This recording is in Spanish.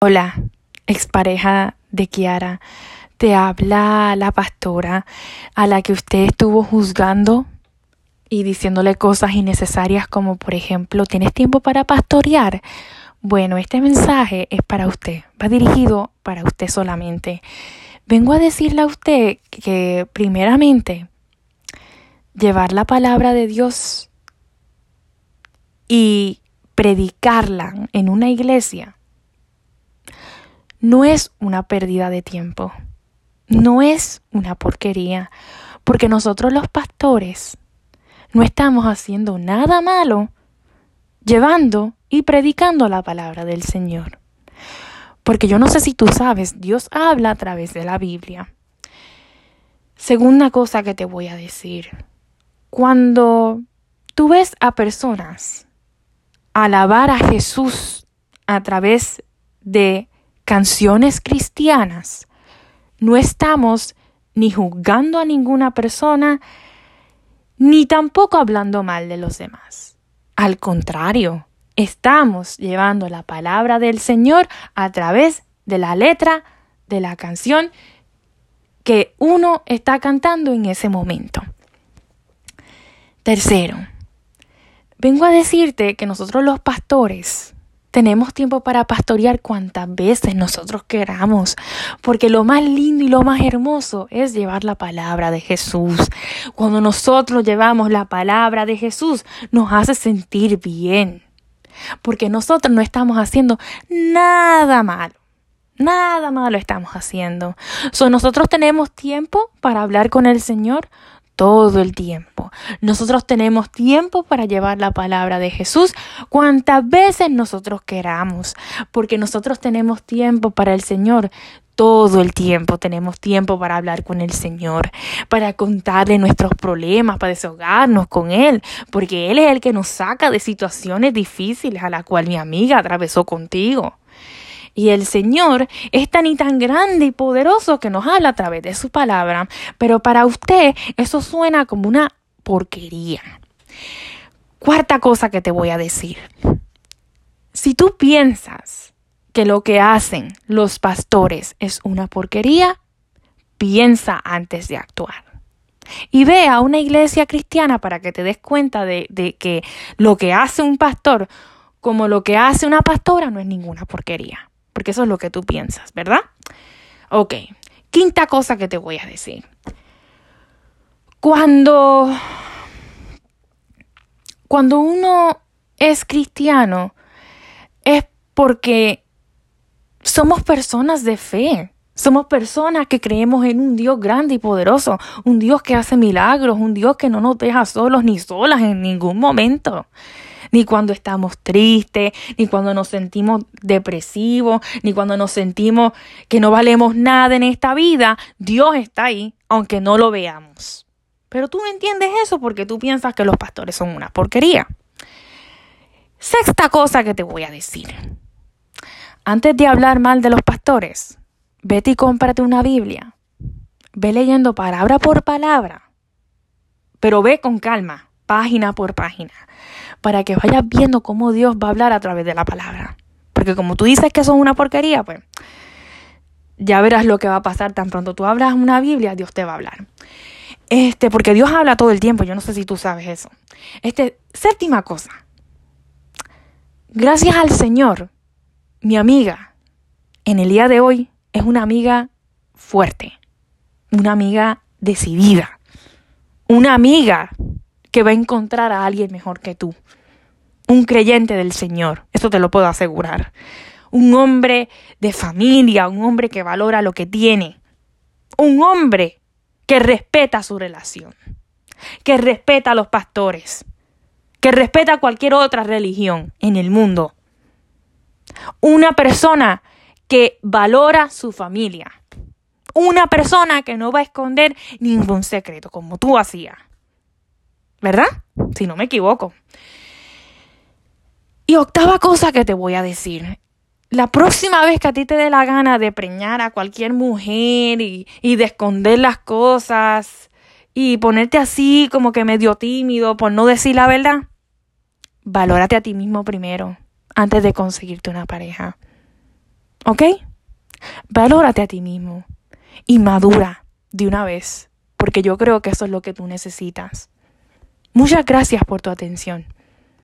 Hola, expareja de Kiara. Te habla la pastora a la que usted estuvo juzgando y diciéndole cosas innecesarias como por ejemplo, ¿tienes tiempo para pastorear? Bueno, este mensaje es para usted, va dirigido para usted solamente. Vengo a decirle a usted que primeramente llevar la palabra de Dios y predicarla en una iglesia no es una pérdida de tiempo, no es una porquería, porque nosotros los pastores no estamos haciendo nada malo llevando y predicando la palabra del Señor. Porque yo no sé si tú sabes, Dios habla a través de la Biblia. Segunda cosa que te voy a decir, cuando tú ves a personas alabar a Jesús a través de canciones cristianas, no estamos ni juzgando a ninguna persona, ni tampoco hablando mal de los demás. Al contrario, estamos llevando la palabra del Señor a través de la letra de la canción que uno está cantando en ese momento. Tercero, vengo a decirte que nosotros los pastores tenemos tiempo para pastorear cuantas veces nosotros queramos, porque lo más lindo y lo más hermoso es llevar la palabra de Jesús. Cuando nosotros llevamos la palabra de Jesús, nos hace sentir bien, porque nosotros no estamos haciendo nada malo. Nada malo estamos haciendo. So, nosotros tenemos tiempo para hablar con el Señor todo el tiempo. Nosotros tenemos tiempo para llevar la palabra de Jesús cuantas veces nosotros queramos, porque nosotros tenemos tiempo para el Señor. Todo el tiempo tenemos tiempo para hablar con el Señor, para contarle nuestros problemas, para desahogarnos con Él, porque Él es el que nos saca de situaciones difíciles a las cuales mi amiga atravesó contigo. Y el Señor es tan y tan grande y poderoso que nos habla a través de su palabra. Pero para usted eso suena como una porquería. Cuarta cosa que te voy a decir. Si tú piensas que lo que hacen los pastores es una porquería, piensa antes de actuar. Y ve a una iglesia cristiana para que te des cuenta de, que lo que hace un pastor como lo que hace una pastora no es ninguna porquería porque eso es lo que tú piensas, ¿verdad? Ok, quinta cosa que te voy a decir. Cuando, cuando uno es cristiano, es porque somos personas de fe. Somos personas que creemos en un Dios grande y poderoso, un Dios que hace milagros, un Dios que no nos deja solos ni solas en ningún momento ni cuando estamos tristes, ni cuando nos sentimos depresivos, ni cuando nos sentimos que no valemos nada en esta vida. Dios está ahí, aunque no lo veamos. Pero tú no entiendes eso porque tú piensas que los pastores son una porquería. Sexta cosa que te voy a decir. Antes de hablar mal de los pastores, vete y cómprate una Biblia. Ve leyendo palabra por palabra. Pero ve con calma, página por página para que vayas viendo cómo Dios va a hablar a través de la palabra. Porque como tú dices que eso es una porquería, pues ya verás lo que va a pasar tan pronto tú hablas una Biblia, Dios te va a hablar. Este, porque Dios habla todo el tiempo, yo no sé si tú sabes eso. Este, séptima cosa. Gracias al Señor, mi amiga en el día de hoy es una amiga fuerte, una amiga decidida, una amiga que va a encontrar a alguien mejor que tú. Un creyente del Señor, eso te lo puedo asegurar. Un hombre de familia, un hombre que valora lo que tiene. Un hombre que respeta su relación, que respeta a los pastores, que respeta cualquier otra religión en el mundo. Una persona que valora su familia. Una persona que no va a esconder ningún secreto, como tú hacías. ¿Verdad? Si no me equivoco. Y octava cosa que te voy a decir. La próxima vez que a ti te dé la gana de preñar a cualquier mujer y, y de esconder las cosas y ponerte así como que medio tímido por no decir la verdad, valórate a ti mismo primero antes de conseguirte una pareja. ¿Ok? Valórate a ti mismo y madura de una vez, porque yo creo que eso es lo que tú necesitas. Muchas gracias por tu atención.